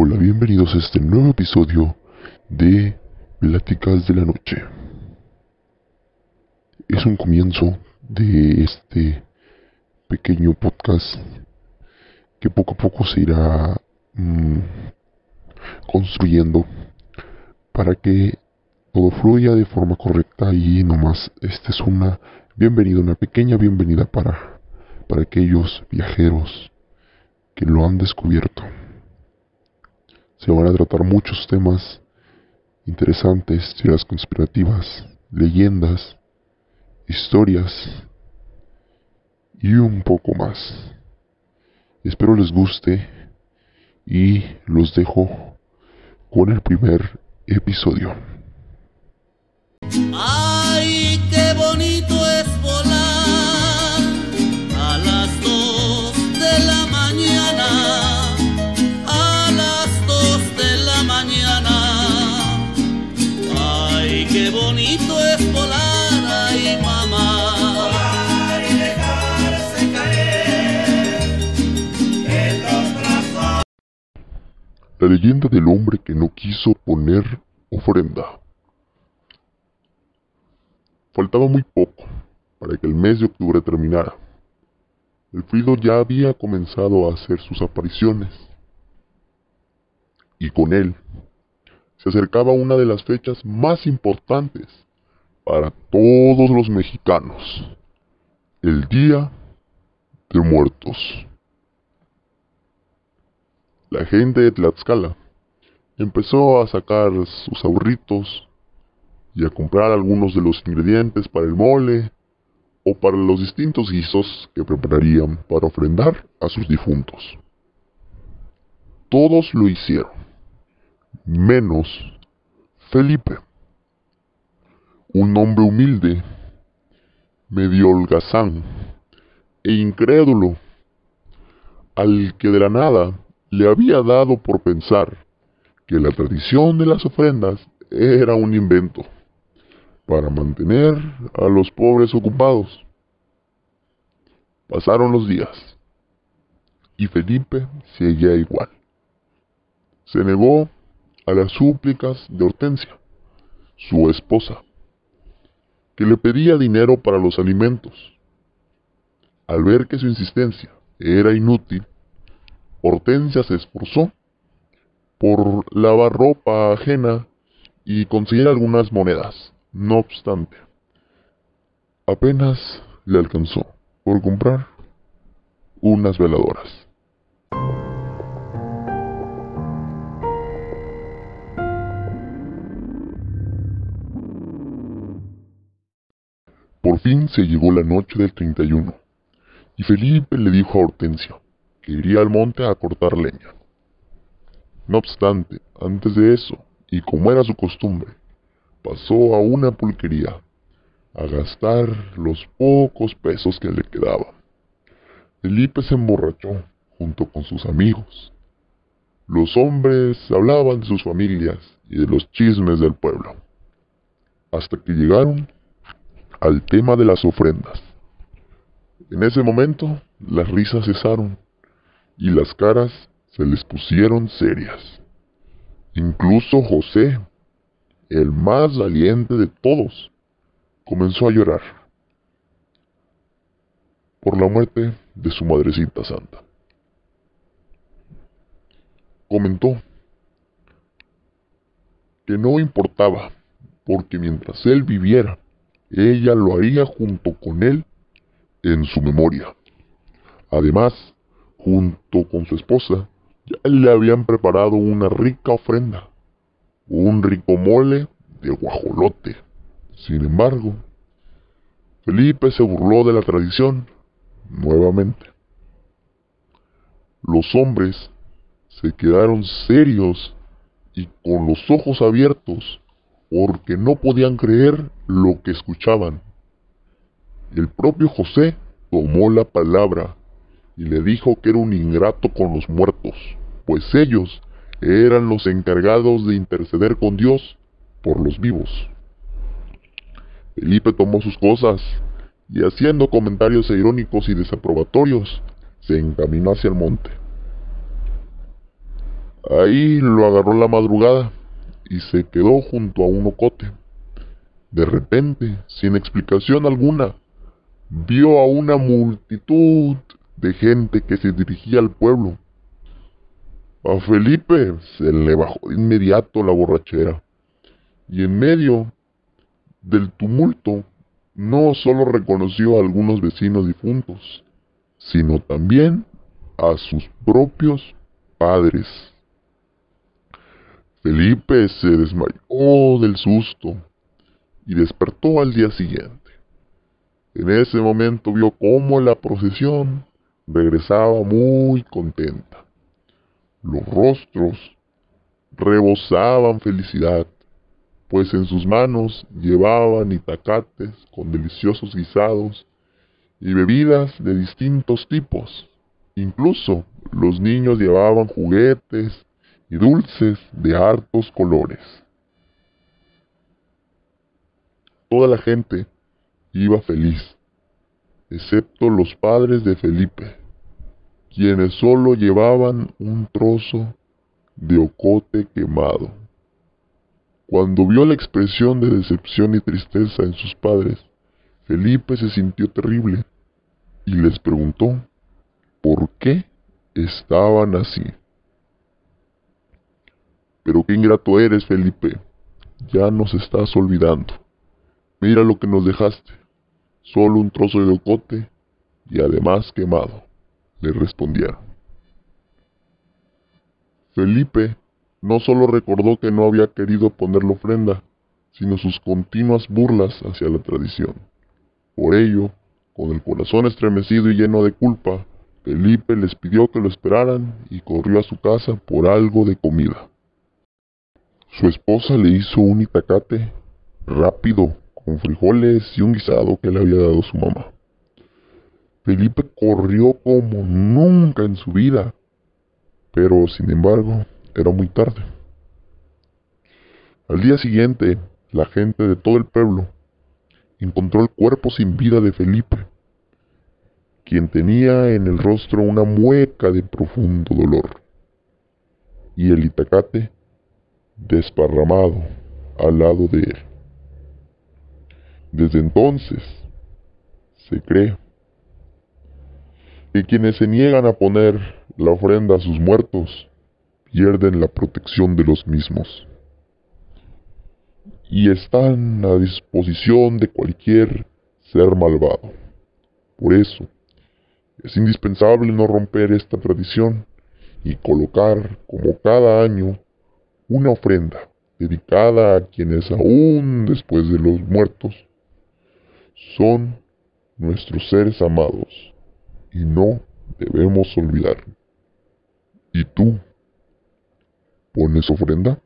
Hola, bienvenidos a este nuevo episodio de Pláticas de la Noche. Es un comienzo de este pequeño podcast que poco a poco se irá mm, construyendo para que todo fluya de forma correcta y nomás esta es una bienvenida, una pequeña bienvenida para, para aquellos viajeros que lo han descubierto. Van a tratar muchos temas interesantes, teorías conspirativas, leyendas, historias y un poco más. Espero les guste y los dejo con el primer episodio. La leyenda del hombre que no quiso poner ofrenda. Faltaba muy poco para que el mes de octubre terminara. El frío ya había comenzado a hacer sus apariciones. Y con él se acercaba una de las fechas más importantes para todos los mexicanos. El Día de Muertos. La gente de Tlaxcala empezó a sacar sus ahorritos y a comprar algunos de los ingredientes para el mole o para los distintos guisos que prepararían para ofrendar a sus difuntos. Todos lo hicieron, menos Felipe, un hombre humilde, medio holgazán e incrédulo, al que de la nada le había dado por pensar que la tradición de las ofrendas era un invento para mantener a los pobres ocupados. Pasaron los días y Felipe seguía igual. Se negó a las súplicas de Hortensia, su esposa, que le pedía dinero para los alimentos. Al ver que su insistencia era inútil, Hortensia se esforzó por lavar ropa ajena y conseguir algunas monedas. No obstante, apenas le alcanzó por comprar unas veladoras. Por fin se llegó la noche del 31 y Felipe le dijo a Hortensia iría al monte a cortar leña. No obstante, antes de eso, y como era su costumbre, pasó a una pulquería a gastar los pocos pesos que le quedaban. Felipe se emborrachó junto con sus amigos. Los hombres hablaban de sus familias y de los chismes del pueblo, hasta que llegaron al tema de las ofrendas. En ese momento las risas cesaron y las caras se les pusieron serias. Incluso José, el más valiente de todos, comenzó a llorar por la muerte de su madrecita santa. Comentó que no importaba, porque mientras él viviera, ella lo haría junto con él en su memoria. Además, junto con su esposa, ya le habían preparado una rica ofrenda un rico mole de guajolote. Sin embargo, Felipe se burló de la tradición nuevamente. Los hombres se quedaron serios y con los ojos abiertos porque no podían creer lo que escuchaban. El propio José tomó la palabra y le dijo que era un ingrato con los muertos, pues ellos eran los encargados de interceder con Dios por los vivos. Felipe tomó sus cosas y haciendo comentarios irónicos y desaprobatorios, se encaminó hacia el monte. Ahí lo agarró la madrugada y se quedó junto a un ocote. De repente, sin explicación alguna, vio a una multitud de gente que se dirigía al pueblo. A Felipe se le bajó de inmediato la borrachera y en medio del tumulto no solo reconoció a algunos vecinos difuntos, sino también a sus propios padres. Felipe se desmayó del susto y despertó al día siguiente. En ese momento vio cómo la procesión regresaba muy contenta. Los rostros rebosaban felicidad, pues en sus manos llevaban itacates con deliciosos guisados y bebidas de distintos tipos. Incluso los niños llevaban juguetes y dulces de hartos colores. Toda la gente iba feliz, excepto los padres de Felipe, quienes solo llevaban un trozo de ocote quemado. Cuando vio la expresión de decepción y tristeza en sus padres, Felipe se sintió terrible y les preguntó por qué estaban así. Pero qué ingrato eres, Felipe. Ya nos estás olvidando. Mira lo que nos dejaste. Solo un trozo de ocote y además quemado, le respondieron. Felipe no solo recordó que no había querido ponerle ofrenda, sino sus continuas burlas hacia la tradición. Por ello, con el corazón estremecido y lleno de culpa, Felipe les pidió que lo esperaran y corrió a su casa por algo de comida. Su esposa le hizo un itacate rápido con frijoles y un guisado que le había dado su mamá. Felipe corrió como nunca en su vida, pero sin embargo era muy tarde. Al día siguiente, la gente de todo el pueblo encontró el cuerpo sin vida de Felipe quien tenía en el rostro una mueca de profundo dolor, y el itacate desparramado al lado de él. Desde entonces, se cree que quienes se niegan a poner la ofrenda a sus muertos pierden la protección de los mismos y están a disposición de cualquier ser malvado. Por eso, es indispensable no romper esta tradición y colocar, como cada año, una ofrenda dedicada a quienes aún después de los muertos son nuestros seres amados y no debemos olvidar. ¿Y tú pones ofrenda?